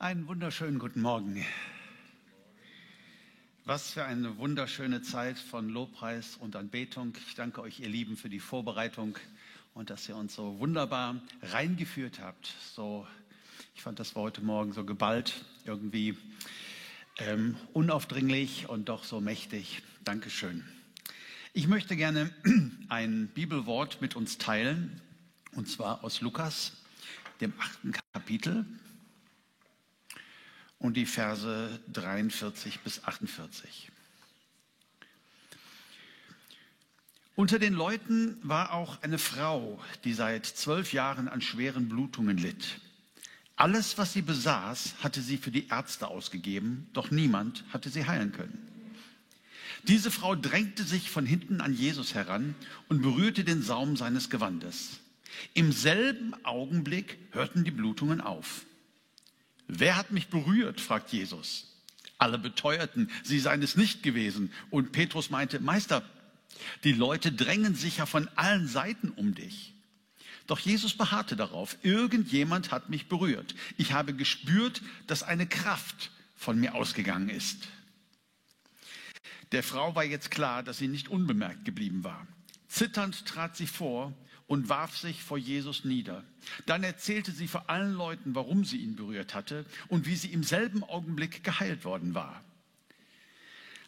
Einen wunderschönen guten Morgen. Was für eine wunderschöne Zeit von Lobpreis und Anbetung. Ich danke euch, ihr Lieben, für die Vorbereitung und dass ihr uns so wunderbar reingeführt habt. So, ich fand das war heute Morgen so geballt, irgendwie ähm, unaufdringlich und doch so mächtig. Dankeschön. Ich möchte gerne ein Bibelwort mit uns teilen, und zwar aus Lukas, dem achten Kapitel und die Verse 43 bis 48. Unter den Leuten war auch eine Frau, die seit zwölf Jahren an schweren Blutungen litt. Alles, was sie besaß, hatte sie für die Ärzte ausgegeben, doch niemand hatte sie heilen können. Diese Frau drängte sich von hinten an Jesus heran und berührte den Saum seines Gewandes. Im selben Augenblick hörten die Blutungen auf. Wer hat mich berührt? fragt Jesus. Alle beteuerten, sie seien es nicht gewesen. Und Petrus meinte, Meister, die Leute drängen sich ja von allen Seiten um dich. Doch Jesus beharrte darauf, irgendjemand hat mich berührt. Ich habe gespürt, dass eine Kraft von mir ausgegangen ist. Der Frau war jetzt klar, dass sie nicht unbemerkt geblieben war. Zitternd trat sie vor und warf sich vor Jesus nieder. Dann erzählte sie vor allen Leuten, warum sie ihn berührt hatte und wie sie im selben Augenblick geheilt worden war.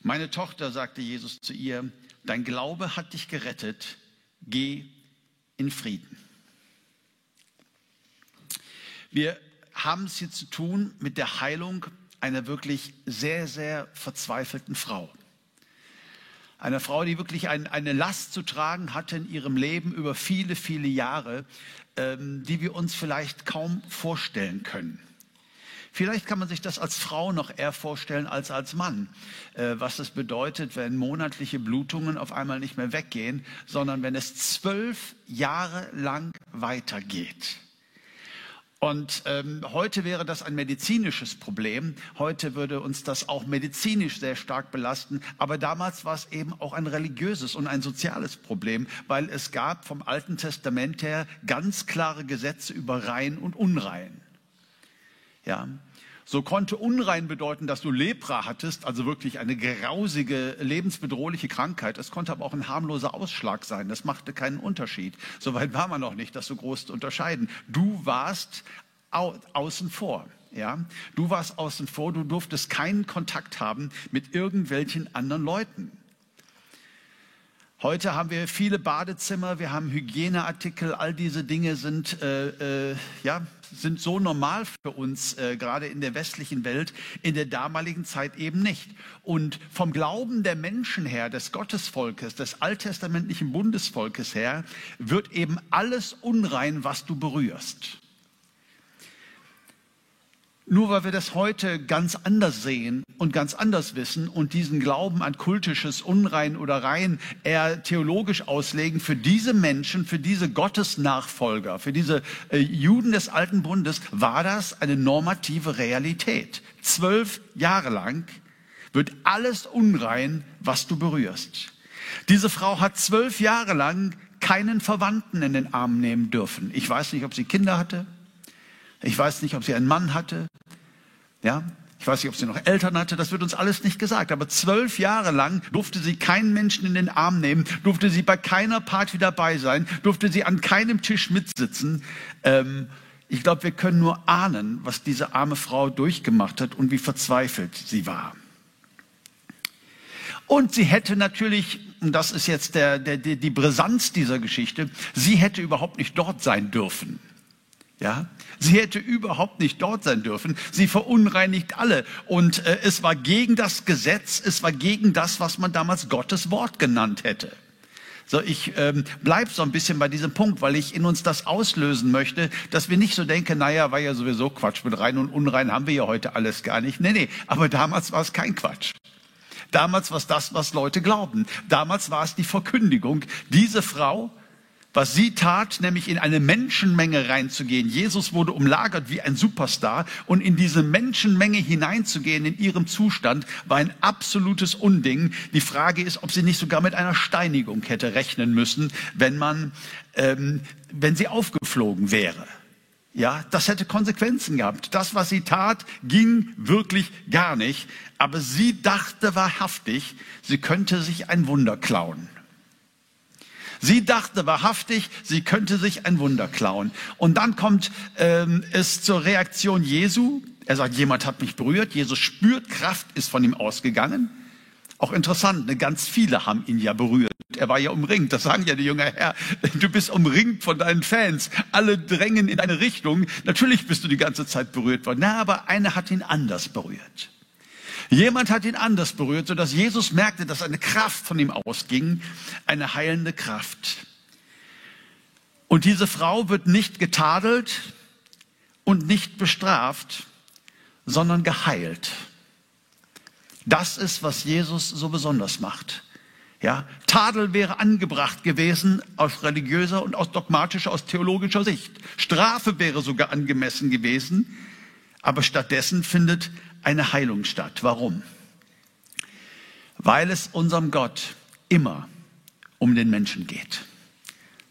Meine Tochter, sagte Jesus zu ihr, dein Glaube hat dich gerettet, geh in Frieden. Wir haben es hier zu tun mit der Heilung einer wirklich sehr, sehr verzweifelten Frau. Eine Frau, die wirklich ein, eine Last zu tragen hatte in ihrem Leben über viele, viele Jahre, ähm, die wir uns vielleicht kaum vorstellen können. Vielleicht kann man sich das als Frau noch eher vorstellen als als Mann, äh, was es bedeutet, wenn monatliche Blutungen auf einmal nicht mehr weggehen, sondern wenn es zwölf Jahre lang weitergeht. Und ähm, heute wäre das ein medizinisches Problem. Heute würde uns das auch medizinisch sehr stark belasten. Aber damals war es eben auch ein religiöses und ein soziales Problem, weil es gab vom Alten Testament her ganz klare Gesetze über Rein und Unrein. Ja. So konnte unrein bedeuten, dass du Lepra hattest, also wirklich eine grausige, lebensbedrohliche Krankheit. Es konnte aber auch ein harmloser Ausschlag sein. Das machte keinen Unterschied. Soweit war man noch nicht, das so groß zu unterscheiden. Du warst au außen vor. Ja, du warst außen vor. Du durftest keinen Kontakt haben mit irgendwelchen anderen Leuten. Heute haben wir viele Badezimmer, wir haben Hygieneartikel, all diese Dinge sind, äh, äh, ja, sind so normal für uns, äh, gerade in der westlichen Welt, in der damaligen Zeit eben nicht. Und vom Glauben der Menschen her, des Gottesvolkes, des alttestamentlichen Bundesvolkes her, wird eben alles unrein, was du berührst. Nur weil wir das heute ganz anders sehen und ganz anders wissen und diesen Glauben an kultisches Unrein oder Rein eher theologisch auslegen, für diese Menschen, für diese Gottesnachfolger, für diese äh, Juden des alten Bundes, war das eine normative Realität. Zwölf Jahre lang wird alles unrein, was du berührst. Diese Frau hat zwölf Jahre lang keinen Verwandten in den Arm nehmen dürfen. Ich weiß nicht, ob sie Kinder hatte. Ich weiß nicht, ob sie einen Mann hatte. Ja, ich weiß nicht, ob sie noch Eltern hatte, das wird uns alles nicht gesagt. Aber zwölf Jahre lang durfte sie keinen Menschen in den Arm nehmen, durfte sie bei keiner Party dabei sein, durfte sie an keinem Tisch mitsitzen. Ähm, ich glaube, wir können nur ahnen, was diese arme Frau durchgemacht hat und wie verzweifelt sie war. Und sie hätte natürlich, und das ist jetzt der, der, die Brisanz dieser Geschichte, sie hätte überhaupt nicht dort sein dürfen. Ja, sie hätte überhaupt nicht dort sein dürfen. Sie verunreinigt alle. Und äh, es war gegen das Gesetz, es war gegen das, was man damals Gottes Wort genannt hätte. So, ich ähm, bleib so ein bisschen bei diesem Punkt, weil ich in uns das auslösen möchte, dass wir nicht so denken, naja, war ja sowieso Quatsch, mit rein und unrein haben wir ja heute alles gar nicht. Nee, nee, aber damals war es kein Quatsch. Damals war es das, was Leute glauben. Damals war es die Verkündigung. Diese Frau was sie tat, nämlich in eine Menschenmenge reinzugehen. Jesus wurde umlagert wie ein Superstar und in diese Menschenmenge hineinzugehen in ihrem Zustand war ein absolutes Unding. Die Frage ist, ob sie nicht sogar mit einer Steinigung hätte rechnen müssen, wenn man, ähm, wenn sie aufgeflogen wäre. Ja, das hätte Konsequenzen gehabt. Das, was sie tat, ging wirklich gar nicht. Aber sie dachte wahrhaftig, sie könnte sich ein Wunder klauen. Sie dachte wahrhaftig, sie könnte sich ein Wunder klauen. Und dann kommt ähm, es zur Reaktion Jesu. Er sagt, jemand hat mich berührt. Jesus spürt, Kraft ist von ihm ausgegangen. Auch interessant, ne, ganz viele haben ihn ja berührt. Er war ja umringt. Das sagen ja die Jünger, Herr, du bist umringt von deinen Fans. Alle drängen in eine Richtung. Natürlich bist du die ganze Zeit berührt worden. Na, aber einer hat ihn anders berührt. Jemand hat ihn anders berührt, sodass Jesus merkte, dass eine Kraft von ihm ausging, eine heilende Kraft. Und diese Frau wird nicht getadelt und nicht bestraft, sondern geheilt. Das ist, was Jesus so besonders macht. Ja, Tadel wäre angebracht gewesen aus religiöser und aus dogmatischer, aus theologischer Sicht. Strafe wäre sogar angemessen gewesen. Aber stattdessen findet eine Heilung statt. Warum? Weil es unserem Gott immer um den Menschen geht.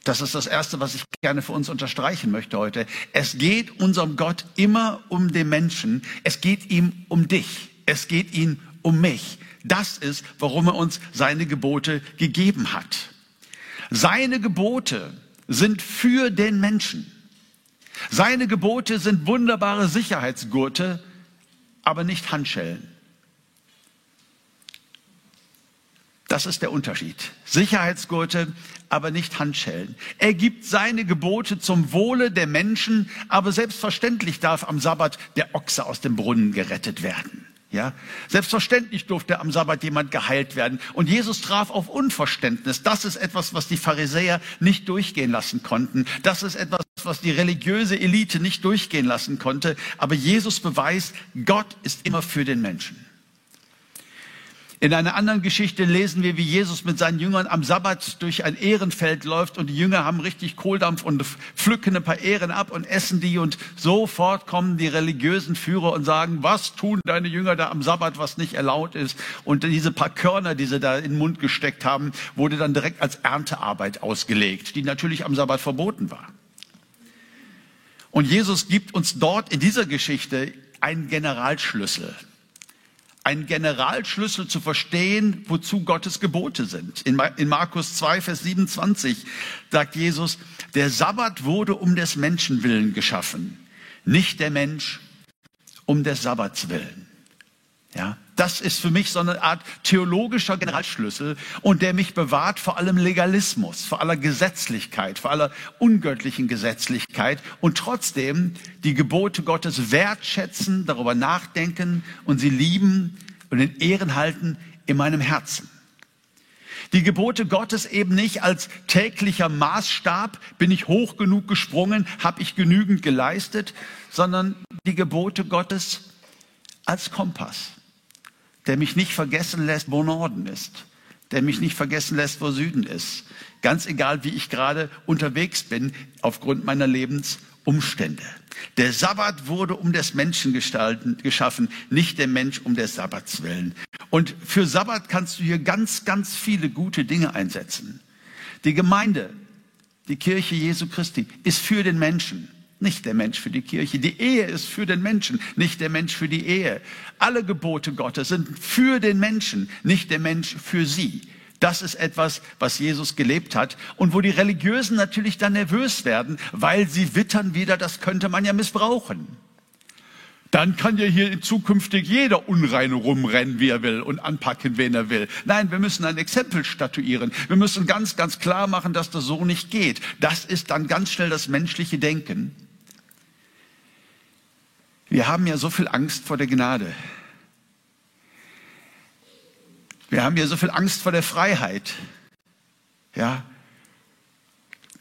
Das ist das Erste, was ich gerne für uns unterstreichen möchte heute. Es geht unserem Gott immer um den Menschen. Es geht ihm um dich. Es geht ihm um mich. Das ist, warum er uns seine Gebote gegeben hat. Seine Gebote sind für den Menschen. Seine Gebote sind wunderbare Sicherheitsgurte, aber nicht Handschellen. Das ist der Unterschied. Sicherheitsgurte, aber nicht Handschellen. Er gibt seine Gebote zum Wohle der Menschen, aber selbstverständlich darf am Sabbat der Ochse aus dem Brunnen gerettet werden. Ja, selbstverständlich durfte am Sabbat jemand geheilt werden. Und Jesus traf auf Unverständnis. Das ist etwas, was die Pharisäer nicht durchgehen lassen konnten. Das ist etwas, was die religiöse Elite nicht durchgehen lassen konnte. Aber Jesus beweist, Gott ist immer für den Menschen. In einer anderen Geschichte lesen wir, wie Jesus mit seinen Jüngern am Sabbat durch ein Ehrenfeld läuft und die Jünger haben richtig Kohldampf und pflücken ein paar Ehren ab und essen die und sofort kommen die religiösen Führer und sagen, was tun deine Jünger da am Sabbat, was nicht erlaubt ist? Und diese paar Körner, die sie da in den Mund gesteckt haben, wurde dann direkt als Erntearbeit ausgelegt, die natürlich am Sabbat verboten war. Und Jesus gibt uns dort in dieser Geschichte einen Generalschlüssel ein Generalschlüssel zu verstehen, wozu Gottes Gebote sind. In, Markus 2, Vers 27 sagt Jesus, der Sabbat wurde um des Menschen willen geschaffen, nicht der Mensch um des Sabbats willen. Ja, das ist für mich so eine Art theologischer Generalschlüssel und der mich bewahrt vor allem Legalismus, vor aller Gesetzlichkeit, vor aller ungöttlichen Gesetzlichkeit und trotzdem die Gebote Gottes wertschätzen, darüber nachdenken und sie lieben und in Ehren halten in meinem Herzen. Die Gebote Gottes eben nicht als täglicher Maßstab, bin ich hoch genug gesprungen, habe ich genügend geleistet, sondern die Gebote Gottes als Kompass der mich nicht vergessen lässt, wo Norden ist, der mich nicht vergessen lässt, wo Süden ist. Ganz egal, wie ich gerade unterwegs bin, aufgrund meiner Lebensumstände. Der Sabbat wurde um des Menschen geschaffen, nicht der Mensch um des Sabbats willen. Und für Sabbat kannst du hier ganz, ganz viele gute Dinge einsetzen. Die Gemeinde, die Kirche Jesu Christi, ist für den Menschen nicht der Mensch für die Kirche. Die Ehe ist für den Menschen, nicht der Mensch für die Ehe. Alle Gebote Gottes sind für den Menschen, nicht der Mensch für sie. Das ist etwas, was Jesus gelebt hat und wo die Religiösen natürlich dann nervös werden, weil sie wittern wieder, das könnte man ja missbrauchen. Dann kann ja hier zukünftig jeder Unreine rumrennen, wie er will und anpacken, wen er will. Nein, wir müssen ein Exempel statuieren. Wir müssen ganz, ganz klar machen, dass das so nicht geht. Das ist dann ganz schnell das menschliche Denken. Wir haben ja so viel Angst vor der Gnade. Wir haben ja so viel Angst vor der Freiheit. Ja.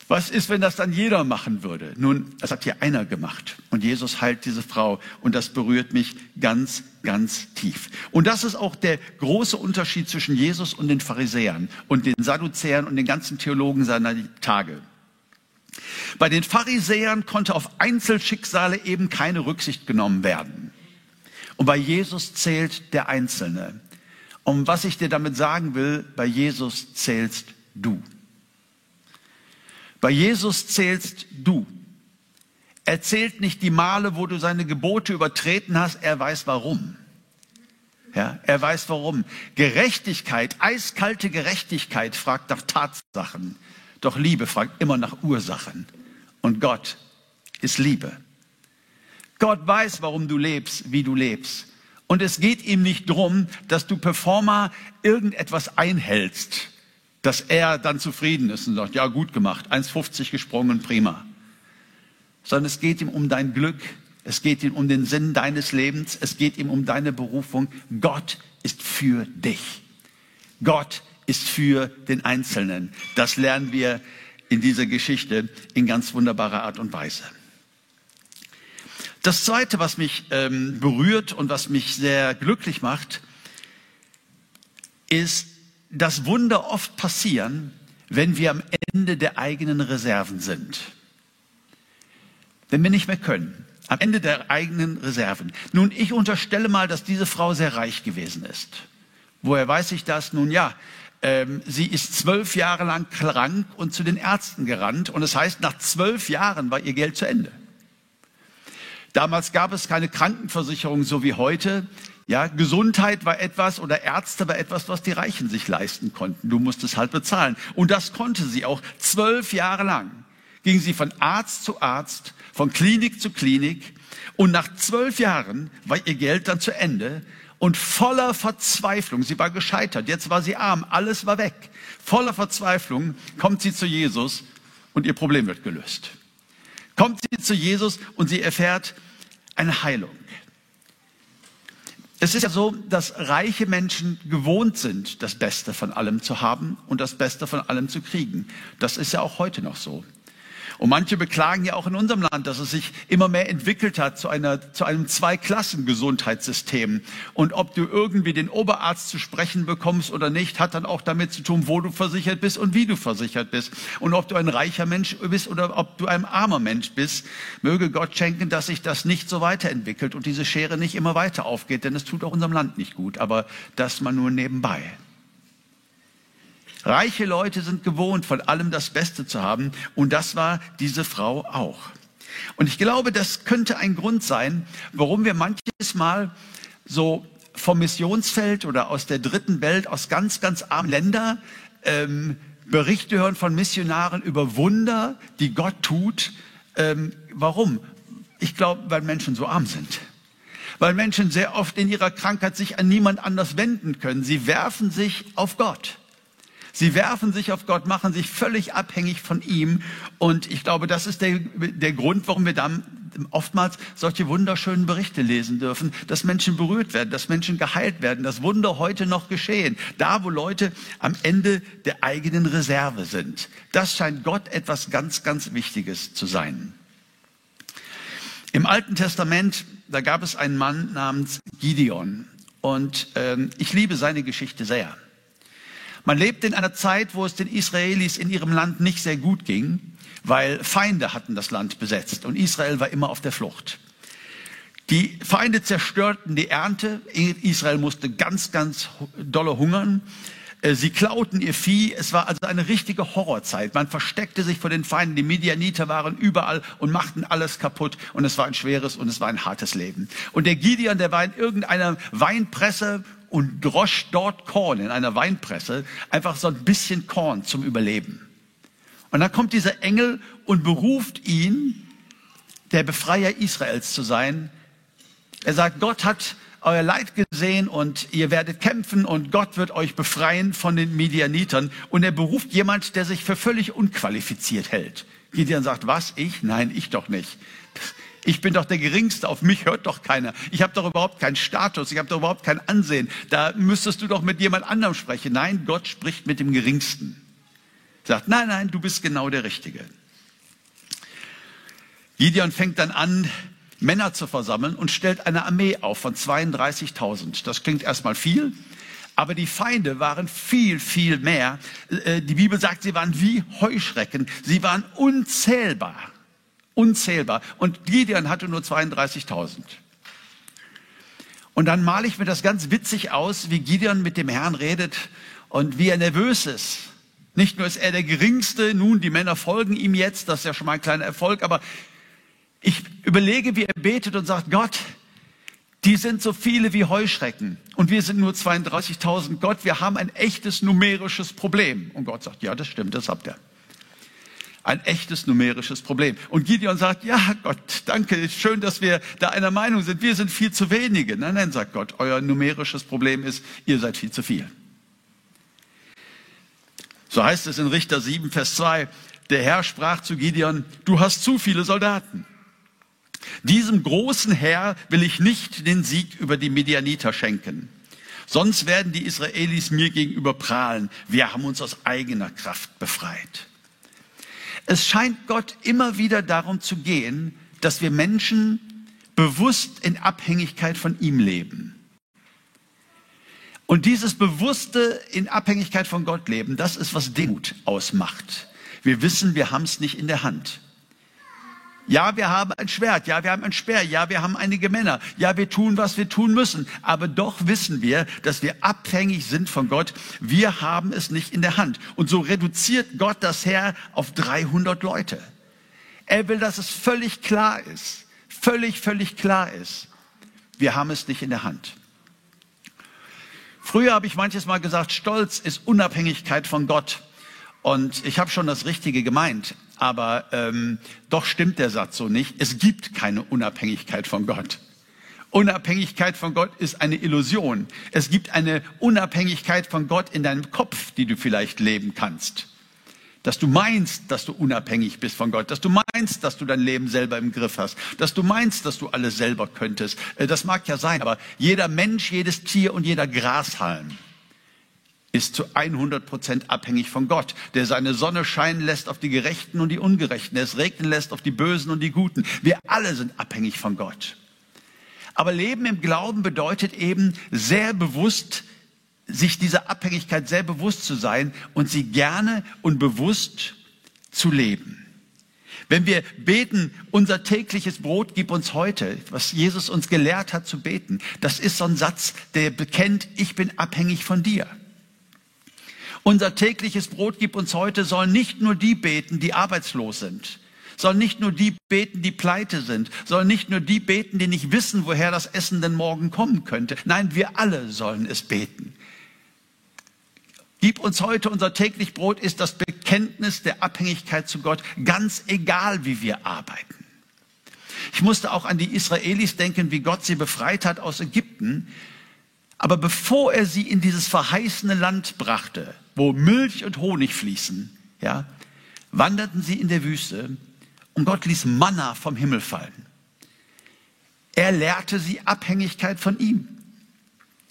Was ist, wenn das dann jeder machen würde? Nun, das hat hier einer gemacht. Und Jesus heilt diese Frau. Und das berührt mich ganz, ganz tief. Und das ist auch der große Unterschied zwischen Jesus und den Pharisäern und den Sadduzäern und den ganzen Theologen seiner Tage. Bei den Pharisäern konnte auf Einzelschicksale eben keine Rücksicht genommen werden. Und bei Jesus zählt der Einzelne. Und was ich dir damit sagen will, bei Jesus zählst du. Bei Jesus zählst du. Er zählt nicht die Male, wo du seine Gebote übertreten hast. Er weiß warum. Ja, er weiß warum. Gerechtigkeit, eiskalte Gerechtigkeit fragt nach Tatsachen. Doch Liebe fragt immer nach Ursachen. Und Gott ist Liebe. Gott weiß, warum du lebst, wie du lebst. Und es geht ihm nicht darum, dass du Performer irgendetwas einhältst, dass er dann zufrieden ist und sagt, ja, gut gemacht, 1,50 gesprungen, prima. Sondern es geht ihm um dein Glück, es geht ihm um den Sinn deines Lebens, es geht ihm um deine Berufung. Gott ist für dich. Gott ist für den Einzelnen. Das lernen wir in dieser Geschichte in ganz wunderbarer Art und Weise. Das Zweite, was mich ähm, berührt und was mich sehr glücklich macht, ist, dass Wunder oft passieren, wenn wir am Ende der eigenen Reserven sind. Wenn wir nicht mehr können. Am Ende der eigenen Reserven. Nun, ich unterstelle mal, dass diese Frau sehr reich gewesen ist. Woher weiß ich das? Nun ja, ähm, sie ist zwölf Jahre lang krank und zu den Ärzten gerannt. Und es das heißt, nach zwölf Jahren war ihr Geld zu Ende. Damals gab es keine Krankenversicherung so wie heute. Ja, Gesundheit war etwas oder Ärzte war etwas, was die Reichen sich leisten konnten. Du musstest halt bezahlen. Und das konnte sie auch zwölf Jahre lang. Ging sie von Arzt zu Arzt, von Klinik zu Klinik. Und nach zwölf Jahren war ihr Geld dann zu Ende. Und voller Verzweiflung, sie war gescheitert, jetzt war sie arm, alles war weg. Voller Verzweiflung kommt sie zu Jesus und ihr Problem wird gelöst kommt sie zu Jesus und sie erfährt eine Heilung. Es ist ja so, dass reiche Menschen gewohnt sind, das Beste von allem zu haben und das Beste von allem zu kriegen. Das ist ja auch heute noch so. Und manche beklagen ja auch in unserem Land, dass es sich immer mehr entwickelt hat zu, einer, zu einem Zweiklassen-Gesundheitssystem. Und ob du irgendwie den Oberarzt zu sprechen bekommst oder nicht, hat dann auch damit zu tun, wo du versichert bist und wie du versichert bist. Und ob du ein reicher Mensch bist oder ob du ein armer Mensch bist. Möge Gott schenken, dass sich das nicht so weiterentwickelt und diese Schere nicht immer weiter aufgeht, denn es tut auch unserem Land nicht gut. Aber das mal nur nebenbei. Reiche Leute sind gewohnt, von allem das Beste zu haben. Und das war diese Frau auch. Und ich glaube, das könnte ein Grund sein, warum wir manches Mal so vom Missionsfeld oder aus der dritten Welt, aus ganz, ganz armen Ländern, ähm, Berichte hören von Missionaren über Wunder, die Gott tut. Ähm, warum? Ich glaube, weil Menschen so arm sind. Weil Menschen sehr oft in ihrer Krankheit sich an niemand anders wenden können. Sie werfen sich auf Gott. Sie werfen sich auf Gott, machen sich völlig abhängig von ihm. Und ich glaube, das ist der, der Grund, warum wir dann oftmals solche wunderschönen Berichte lesen dürfen, dass Menschen berührt werden, dass Menschen geheilt werden, dass Wunder heute noch geschehen. Da, wo Leute am Ende der eigenen Reserve sind. Das scheint Gott etwas ganz, ganz Wichtiges zu sein. Im Alten Testament, da gab es einen Mann namens Gideon. Und ähm, ich liebe seine Geschichte sehr. Man lebte in einer Zeit, wo es den Israelis in ihrem Land nicht sehr gut ging, weil Feinde hatten das Land besetzt und Israel war immer auf der Flucht. Die Feinde zerstörten die Ernte. Israel musste ganz, ganz dolle hungern. Äh, sie klauten ihr Vieh. Es war also eine richtige Horrorzeit. Man versteckte sich vor den Feinden. Die Medianiter waren überall und machten alles kaputt. Und es war ein schweres und es war ein hartes Leben. Und der Gideon, der war in irgendeiner Weinpresse und drosch dort Korn in einer Weinpresse, einfach so ein bisschen Korn zum Überleben. Und dann kommt dieser Engel und beruft ihn, der Befreier Israels zu sein. Er sagt, Gott hat euer Leid gesehen und ihr werdet kämpfen und Gott wird euch befreien von den Midianitern. Und er beruft jemand, der sich für völlig unqualifiziert hält. Gideon sagt, was? Ich? Nein, ich doch nicht. Ich bin doch der Geringste, auf mich hört doch keiner. Ich habe doch überhaupt keinen Status, ich habe doch überhaupt kein Ansehen. Da müsstest du doch mit jemand anderem sprechen. Nein, Gott spricht mit dem Geringsten. Sagt, nein, nein, du bist genau der Richtige. Gideon fängt dann an, Männer zu versammeln und stellt eine Armee auf von 32.000. Das klingt erstmal viel, aber die Feinde waren viel, viel mehr. Äh, die Bibel sagt, sie waren wie Heuschrecken. Sie waren unzählbar. Unzählbar. Und Gideon hatte nur 32.000. Und dann male ich mir das ganz witzig aus, wie Gideon mit dem Herrn redet und wie er nervös ist. Nicht nur ist er der Geringste, nun, die Männer folgen ihm jetzt, das ist ja schon mal ein kleiner Erfolg, aber Ich überlege, wie er betet und sagt, Gott, die sind so viele wie Heuschrecken und wir sind nur 32.000. Gott, wir haben ein echtes numerisches Problem. Und Gott sagt, ja, das stimmt, das habt ihr. Ein echtes numerisches Problem. Und Gideon sagt, ja, Gott, danke, schön, dass wir da einer Meinung sind. Wir sind viel zu wenige. Nein, nein, sagt Gott, euer numerisches Problem ist, ihr seid viel zu viel. So heißt es in Richter 7, Vers 2, der Herr sprach zu Gideon, du hast zu viele Soldaten. Diesem großen Herr will ich nicht den Sieg über die Medianiter schenken. Sonst werden die Israelis mir gegenüber prahlen. Wir haben uns aus eigener Kraft befreit. Es scheint Gott immer wieder darum zu gehen, dass wir Menschen bewusst in Abhängigkeit von ihm leben. Und dieses bewusste in Abhängigkeit von Gott leben, das ist, was Demut ausmacht. Wir wissen, wir haben es nicht in der Hand. Ja, wir haben ein Schwert, ja, wir haben ein Speer, ja, wir haben einige Männer, ja, wir tun, was wir tun müssen. Aber doch wissen wir, dass wir abhängig sind von Gott. Wir haben es nicht in der Hand. Und so reduziert Gott das Herr auf 300 Leute. Er will, dass es völlig klar ist, völlig, völlig klar ist. Wir haben es nicht in der Hand. Früher habe ich manches Mal gesagt, Stolz ist Unabhängigkeit von Gott. Und ich habe schon das Richtige gemeint, aber ähm, doch stimmt der Satz so nicht. Es gibt keine Unabhängigkeit von Gott. Unabhängigkeit von Gott ist eine Illusion. Es gibt eine Unabhängigkeit von Gott in deinem Kopf, die du vielleicht leben kannst dass du meinst, dass du unabhängig bist von Gott, dass du meinst, dass du dein Leben selber im Griff hast, dass du meinst, dass du alles selber könntest. Äh, das mag ja sein, aber jeder Mensch, jedes Tier und jeder Grashalm ist zu 100 Prozent abhängig von Gott, der seine Sonne scheinen lässt auf die Gerechten und die Ungerechten, der es regnen lässt auf die Bösen und die Guten. Wir alle sind abhängig von Gott. Aber Leben im Glauben bedeutet eben sehr bewusst sich dieser Abhängigkeit sehr bewusst zu sein und sie gerne und bewusst zu leben. Wenn wir beten, unser tägliches Brot gib uns heute, was Jesus uns gelehrt hat zu beten, das ist so ein Satz, der bekennt, ich bin abhängig von dir. Unser tägliches Brot gib uns heute sollen nicht nur die beten, die arbeitslos sind, sollen nicht nur die beten, die pleite sind, sollen nicht nur die beten, die nicht wissen, woher das Essen denn morgen kommen könnte. Nein, wir alle sollen es beten. Gib uns heute unser täglich Brot ist das Bekenntnis der Abhängigkeit zu Gott, ganz egal wie wir arbeiten. Ich musste auch an die Israelis denken, wie Gott sie befreit hat aus Ägypten. Aber bevor er sie in dieses verheißene Land brachte, wo Milch und Honig fließen, ja, wanderten sie in der Wüste und Gott ließ Manna vom Himmel fallen. Er lehrte sie Abhängigkeit von ihm.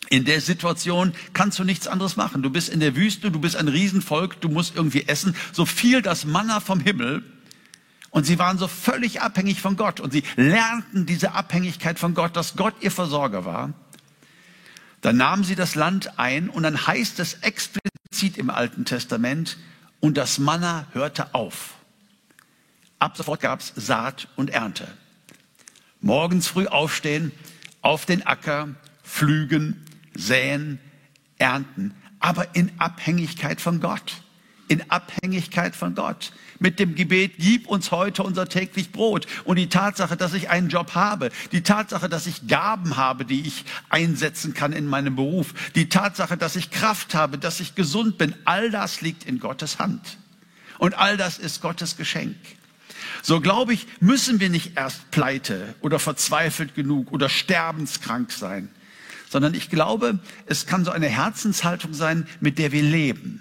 In der Situation kannst du nichts anderes machen. Du bist in der Wüste, du bist ein Riesenvolk, du musst irgendwie essen. So fiel das Manna vom Himmel und sie waren so völlig abhängig von Gott und sie lernten diese Abhängigkeit von Gott, dass Gott ihr Versorger war. Dann nahmen sie das Land ein und dann heißt es explizit im Alten Testament, und das Manna hörte auf. Ab sofort gab es Saat und Ernte. Morgens früh aufstehen, auf den Acker, pflügen, säen, ernten, aber in Abhängigkeit von Gott. In Abhängigkeit von Gott. Mit dem Gebet, gib uns heute unser täglich Brot. Und die Tatsache, dass ich einen Job habe, die Tatsache, dass ich Gaben habe, die ich einsetzen kann in meinem Beruf, die Tatsache, dass ich Kraft habe, dass ich gesund bin, all das liegt in Gottes Hand. Und all das ist Gottes Geschenk. So glaube ich, müssen wir nicht erst pleite oder verzweifelt genug oder sterbenskrank sein sondern ich glaube, es kann so eine Herzenshaltung sein, mit der wir leben,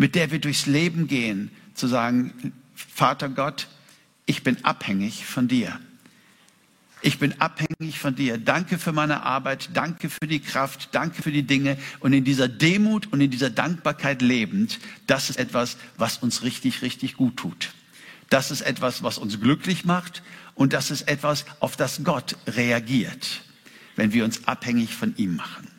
mit der wir durchs Leben gehen, zu sagen, Vater Gott, ich bin abhängig von dir. Ich bin abhängig von dir. Danke für meine Arbeit, danke für die Kraft, danke für die Dinge. Und in dieser Demut und in dieser Dankbarkeit lebend, das ist etwas, was uns richtig, richtig gut tut. Das ist etwas, was uns glücklich macht und das ist etwas, auf das Gott reagiert wenn wir uns abhängig von ihm machen.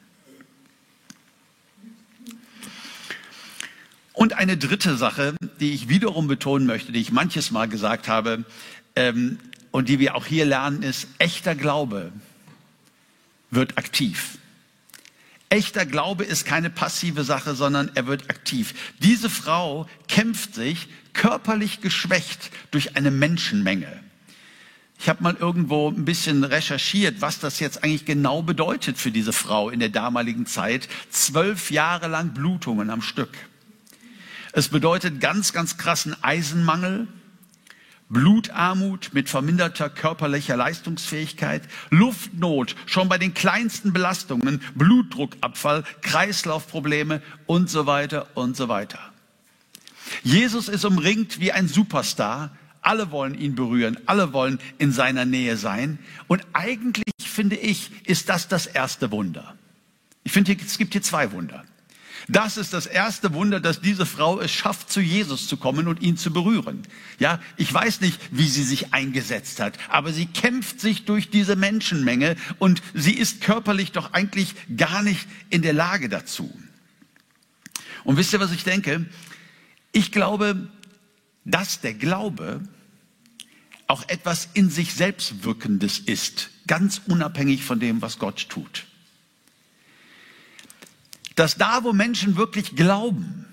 Und eine dritte Sache, die ich wiederum betonen möchte, die ich manches Mal gesagt habe ähm, und die wir auch hier lernen, ist, echter Glaube wird aktiv. Echter Glaube ist keine passive Sache, sondern er wird aktiv. Diese Frau kämpft sich körperlich geschwächt durch eine Menschenmenge. Ich habe mal irgendwo ein bisschen recherchiert, was das jetzt eigentlich genau bedeutet für diese Frau in der damaligen Zeit. Zwölf Jahre lang Blutungen am Stück. Es bedeutet ganz, ganz krassen Eisenmangel, Blutarmut mit verminderter körperlicher Leistungsfähigkeit, Luftnot schon bei den kleinsten Belastungen, Blutdruckabfall, Kreislaufprobleme und so weiter und so weiter. Jesus ist umringt wie ein Superstar alle wollen ihn berühren, alle wollen in seiner Nähe sein. Und eigentlich finde ich, ist das das erste Wunder. Ich finde, es gibt hier zwei Wunder. Das ist das erste Wunder, dass diese Frau es schafft, zu Jesus zu kommen und ihn zu berühren. Ja, ich weiß nicht, wie sie sich eingesetzt hat, aber sie kämpft sich durch diese Menschenmenge und sie ist körperlich doch eigentlich gar nicht in der Lage dazu. Und wisst ihr, was ich denke? Ich glaube, dass der Glaube auch etwas in sich selbst Wirkendes ist, ganz unabhängig von dem, was Gott tut. Dass da, wo Menschen wirklich glauben,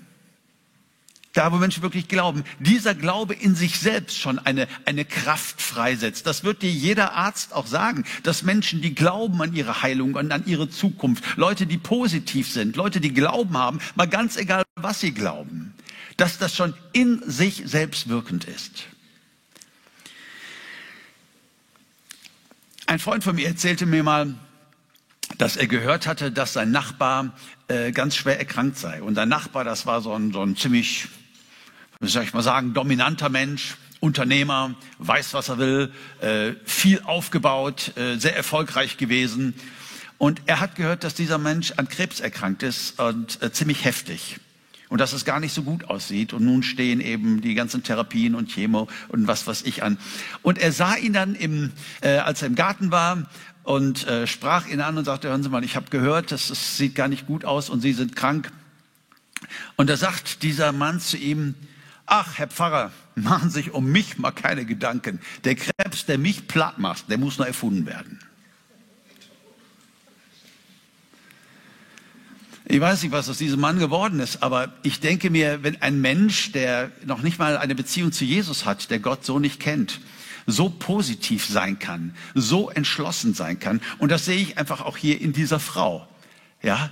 da, wo Menschen wirklich glauben, dieser Glaube in sich selbst schon eine, eine Kraft freisetzt. Das wird dir jeder Arzt auch sagen, dass Menschen, die glauben an ihre Heilung und an ihre Zukunft, Leute, die positiv sind, Leute, die Glauben haben, mal ganz egal, was sie glauben, dass das schon in sich selbst wirkend ist. Ein Freund von mir erzählte mir mal, dass er gehört hatte, dass sein Nachbar äh, ganz schwer erkrankt sei. Und sein Nachbar, das war so ein, so ein ziemlich, wie soll ich mal sagen, dominanter Mensch, Unternehmer, weiß, was er will, äh, viel aufgebaut, äh, sehr erfolgreich gewesen. Und er hat gehört, dass dieser Mensch an Krebs erkrankt ist und äh, ziemlich heftig und dass es gar nicht so gut aussieht. Und nun stehen eben die ganzen Therapien und Chemo und was was ich an. Und er sah ihn dann, im, äh, als er im Garten war und äh, sprach ihn an und sagte, hören Sie mal, ich habe gehört, das, das sieht gar nicht gut aus und Sie sind krank. Und da sagt dieser Mann zu ihm, ach, Herr Pfarrer, machen Sie sich um mich mal keine Gedanken. Der Krebs, der mich platt macht, der muss noch erfunden werden. Ich weiß nicht, was aus diesem Mann geworden ist, aber ich denke mir, wenn ein Mensch, der noch nicht mal eine Beziehung zu Jesus hat, der Gott so nicht kennt, so positiv sein kann, so entschlossen sein kann, und das sehe ich einfach auch hier in dieser Frau. Ja,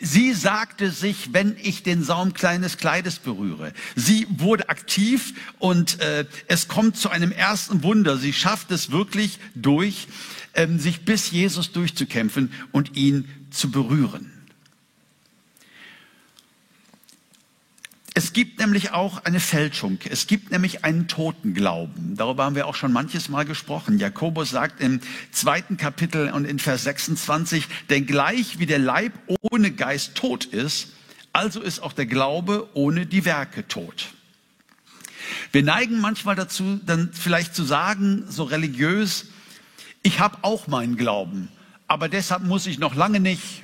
sie sagte sich, wenn ich den Saum kleines Kleides berühre. Sie wurde aktiv und äh, es kommt zu einem ersten Wunder. Sie schafft es wirklich durch, ähm, sich bis Jesus durchzukämpfen und ihn zu berühren. Es gibt nämlich auch eine Fälschung. Es gibt nämlich einen Totenglauben. Darüber haben wir auch schon manches Mal gesprochen. Jakobus sagt im zweiten Kapitel und in Vers 26, denn gleich wie der Leib ohne Geist tot ist, also ist auch der Glaube ohne die Werke tot. Wir neigen manchmal dazu, dann vielleicht zu sagen, so religiös, ich habe auch meinen Glauben, aber deshalb muss ich noch lange nicht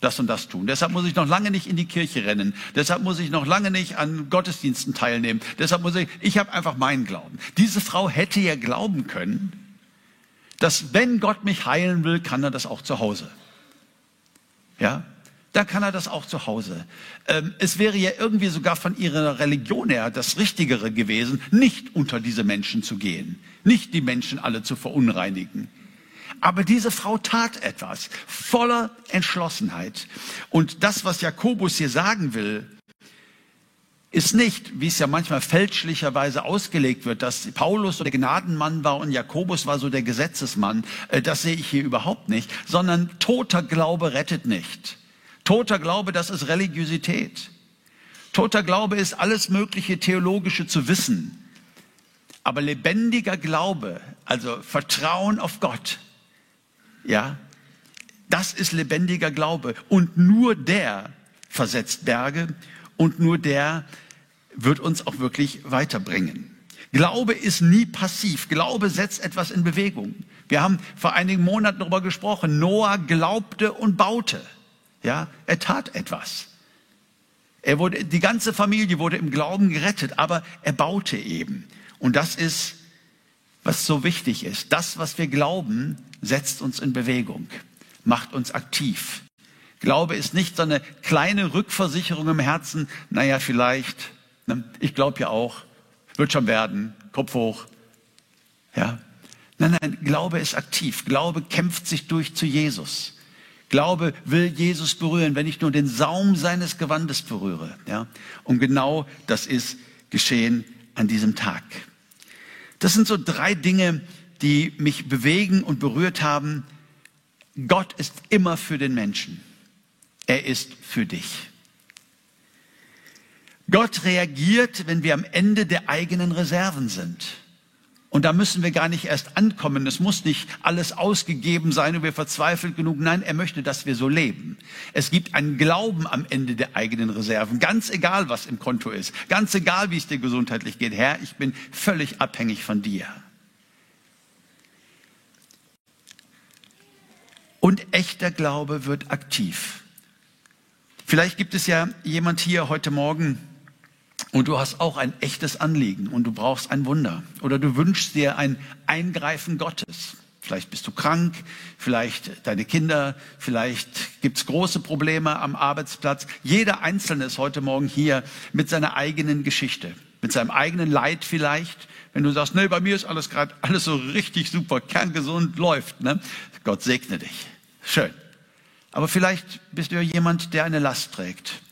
das und das tun. Deshalb muss ich noch lange nicht in die Kirche rennen. Deshalb muss ich noch lange nicht an Gottesdiensten teilnehmen. Deshalb muss ich, ich habe einfach meinen Glauben. Diese Frau hätte ja glauben können, dass wenn Gott mich heilen will, kann er das auch zu Hause. Ja, dann kann er das auch zu Hause. Ähm, es wäre ja irgendwie sogar von ihrer Religion her das Richtigere gewesen, nicht unter diese Menschen zu gehen, nicht die Menschen alle zu verunreinigen. Aber diese Frau tat etwas voller Entschlossenheit. Und das, was Jakobus hier sagen will, ist nicht, wie es ja manchmal fälschlicherweise ausgelegt wird, dass Paulus so der Gnadenmann war und Jakobus war so der Gesetzesmann. Äh, das sehe ich hier überhaupt nicht, sondern toter Glaube rettet nicht. Toter Glaube, das ist Religiosität. Toter Glaube ist alles mögliche Theologische zu wissen. Aber lebendiger Glaube, also Vertrauen auf Gott, ja, das ist lebendiger Glaube. Und nur der versetzt Berge und nur der wird uns auch wirklich weiterbringen. Glaube ist nie passiv. Glaube setzt etwas in Bewegung. Wir haben vor einigen Monaten darüber gesprochen. Noah glaubte und baute. Ja, er tat etwas. Er wurde, die ganze Familie wurde im Glauben gerettet, aber er baute eben. Und das ist, was so wichtig ist. Das, was wir glauben, setzt uns in Bewegung, macht uns aktiv. Glaube ist nicht so eine kleine Rückversicherung im Herzen, naja, vielleicht, ne, ich glaube ja auch, wird schon werden, Kopf hoch. Ja? Nein, nein, Glaube ist aktiv. Glaube kämpft sich durch zu Jesus. Glaube will Jesus berühren, wenn ich nur den Saum seines Gewandes berühre. Ja? Und genau das ist geschehen an diesem Tag. Das sind so drei Dinge, die mich bewegen und berührt haben. Gott ist immer für den Menschen. Er ist für dich. Gott reagiert, wenn wir am Ende der eigenen Reserven sind. Und da müssen wir gar nicht erst ankommen. Es muss nicht alles ausgegeben sein und wir verzweifelt genug. Nein, er möchte, dass wir so leben. Es gibt einen Glauben am Ende der eigenen Reserven. Ganz egal, was im Konto ist. Ganz egal, wie es dir gesundheitlich geht. Herr, ich bin völlig abhängig von dir. Und echter Glaube wird aktiv. Vielleicht gibt es ja jemand hier heute Morgen, und du hast auch ein echtes Anliegen und du brauchst ein Wunder oder du wünschst dir ein Eingreifen Gottes. Vielleicht bist du krank, vielleicht deine Kinder, vielleicht gibt's große Probleme am Arbeitsplatz. Jeder Einzelne ist heute Morgen hier mit seiner eigenen Geschichte, mit seinem eigenen Leid vielleicht. Wenn du sagst, nee, bei mir ist alles gerade alles so richtig super, kerngesund läuft, ne? Gott segne dich. Schön. Aber vielleicht bist du ja jemand, der eine Last trägt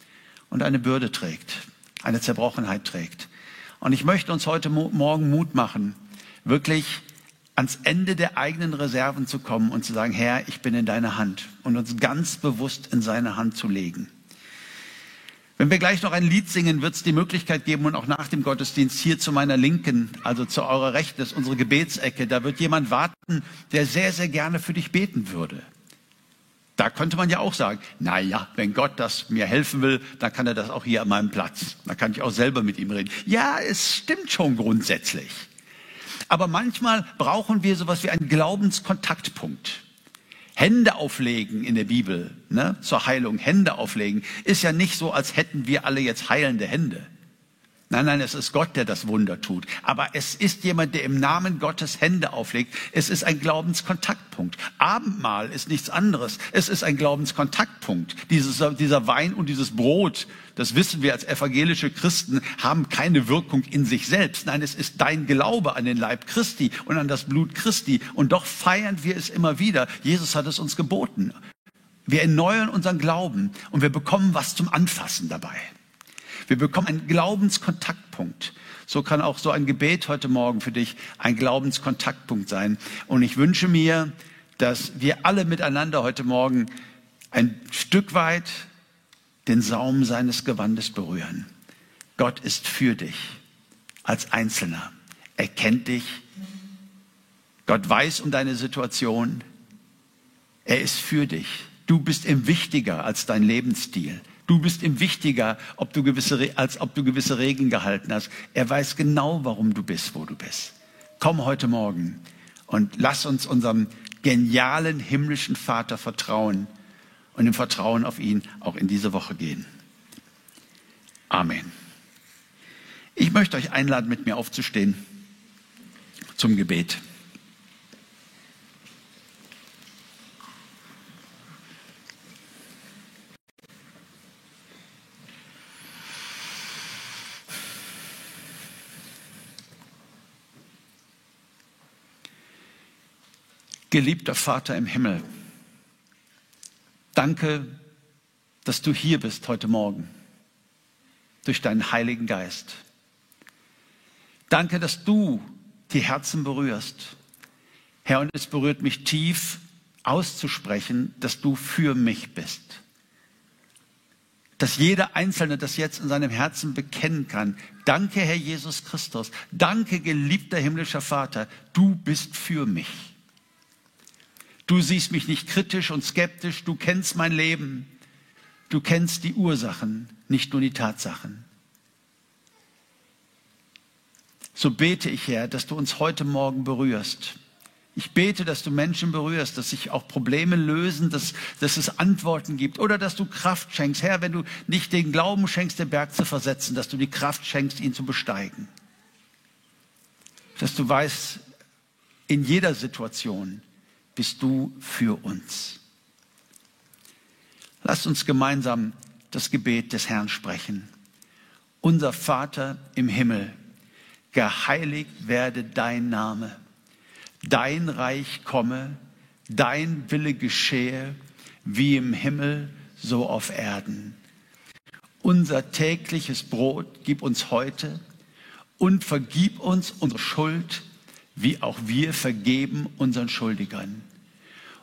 und eine Bürde trägt eine Zerbrochenheit trägt. Und ich möchte uns heute Morgen Mut machen, wirklich ans Ende der eigenen Reserven zu kommen und zu sagen, Herr, ich bin in deiner Hand und uns ganz bewusst in seine Hand zu legen. Wenn wir gleich noch ein Lied singen, wird es die Möglichkeit geben und auch nach dem Gottesdienst hier zu meiner Linken, also zu eurer Rechten, ist unsere Gebetsecke. Da wird jemand warten, der sehr, sehr gerne für dich beten würde. Da könnte man ja auch sagen, na ja, wenn Gott das mir helfen will, dann kann er das auch hier an meinem Platz. Da kann ich auch selber mit ihm reden. Ja, es stimmt schon grundsätzlich. Aber manchmal brauchen wir sowas wie einen Glaubenskontaktpunkt. Hände auflegen in der Bibel, ne, zur Heilung, Hände auflegen, ist ja nicht so, als hätten wir alle jetzt heilende Hände. Nein, nein, es ist Gott, der das Wunder tut. Aber es ist jemand, der im Namen Gottes Hände auflegt. Es ist ein Glaubenskontaktpunkt. Abendmahl ist nichts anderes. Es ist ein Glaubenskontaktpunkt. Dieses, dieser Wein und dieses Brot, das wissen wir als evangelische Christen, haben keine Wirkung in sich selbst. Nein, es ist dein Glaube an den Leib Christi und an das Blut Christi. Und doch feiern wir es immer wieder. Jesus hat es uns geboten. Wir erneuern unseren Glauben und wir bekommen was zum Anfassen dabei. Wir bekommen einen Glaubenskontaktpunkt. So kann auch so ein Gebet heute Morgen für dich ein Glaubenskontaktpunkt sein. Und ich wünsche mir, dass wir alle miteinander heute Morgen ein Stück weit den Saum seines Gewandes berühren. Gott ist für dich als Einzelner. Er kennt dich. Gott weiß um deine Situation. Er ist für dich. Du bist ihm wichtiger als dein Lebensstil. Du bist ihm wichtiger, ob du gewisse, als ob du gewisse Regeln gehalten hast. Er weiß genau, warum du bist, wo du bist. Komm heute Morgen und lass uns unserem genialen himmlischen Vater vertrauen und im Vertrauen auf ihn auch in diese Woche gehen. Amen. Ich möchte euch einladen, mit mir aufzustehen zum Gebet. Geliebter Vater im Himmel, danke, dass du hier bist heute Morgen durch deinen Heiligen Geist. Danke, dass du die Herzen berührst. Herr, und es berührt mich tief auszusprechen, dass du für mich bist. Dass jeder Einzelne das jetzt in seinem Herzen bekennen kann. Danke, Herr Jesus Christus. Danke, geliebter himmlischer Vater. Du bist für mich. Du siehst mich nicht kritisch und skeptisch, du kennst mein Leben, du kennst die Ursachen, nicht nur die Tatsachen. So bete ich, Herr, dass du uns heute Morgen berührst. Ich bete, dass du Menschen berührst, dass sich auch Probleme lösen, dass, dass es Antworten gibt oder dass du Kraft schenkst. Herr, wenn du nicht den Glauben schenkst, den Berg zu versetzen, dass du die Kraft schenkst, ihn zu besteigen. Dass du weißt, in jeder Situation, bist du für uns. Lasst uns gemeinsam das Gebet des Herrn sprechen. Unser Vater im Himmel, geheiligt werde dein Name, dein Reich komme, dein Wille geschehe, wie im Himmel, so auf Erden. Unser tägliches Brot gib uns heute und vergib uns unsere Schuld, wie auch wir vergeben unseren Schuldigern.